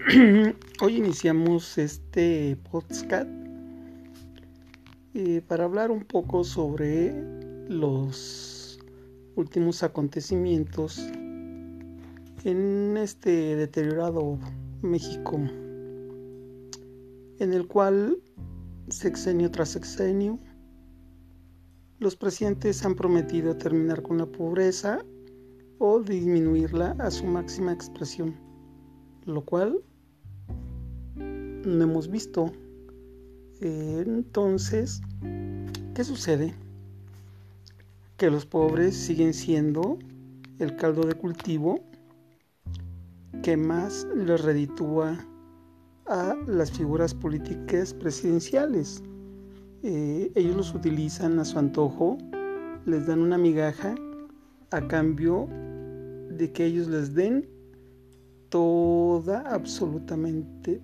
Hoy iniciamos este podcast eh, para hablar un poco sobre los últimos acontecimientos en este deteriorado México, en el cual sexenio tras sexenio los presidentes han prometido terminar con la pobreza o disminuirla a su máxima expresión, lo cual no hemos visto. entonces, ¿qué sucede? Que los pobres siguen siendo el caldo de cultivo que más les reditúa a las figuras políticas presidenciales. Eh, ellos los utilizan a su antojo, les dan una migaja a cambio de que ellos les den toda, absolutamente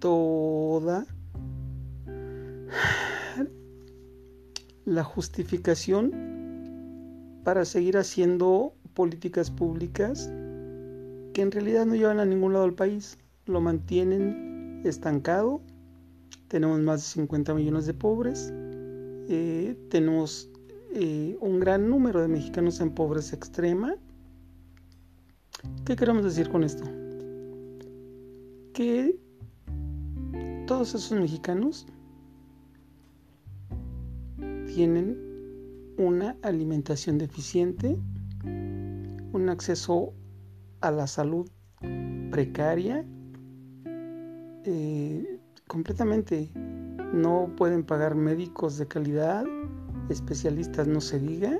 toda la justificación para seguir haciendo políticas públicas que en realidad no llevan a ningún lado al país, lo mantienen estancado, tenemos más de 50 millones de pobres, eh, tenemos eh, un gran número de mexicanos en pobreza extrema. ¿Qué queremos decir con esto? Que todos esos mexicanos tienen una alimentación deficiente, un acceso a la salud precaria, eh, completamente. No pueden pagar médicos de calidad, especialistas no se diga,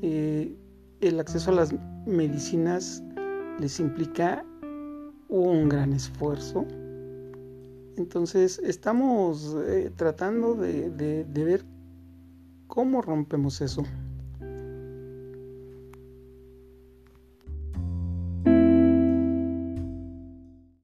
eh, el acceso a las medicinas les implica un gran esfuerzo entonces estamos eh, tratando de, de ver cómo rompemos eso.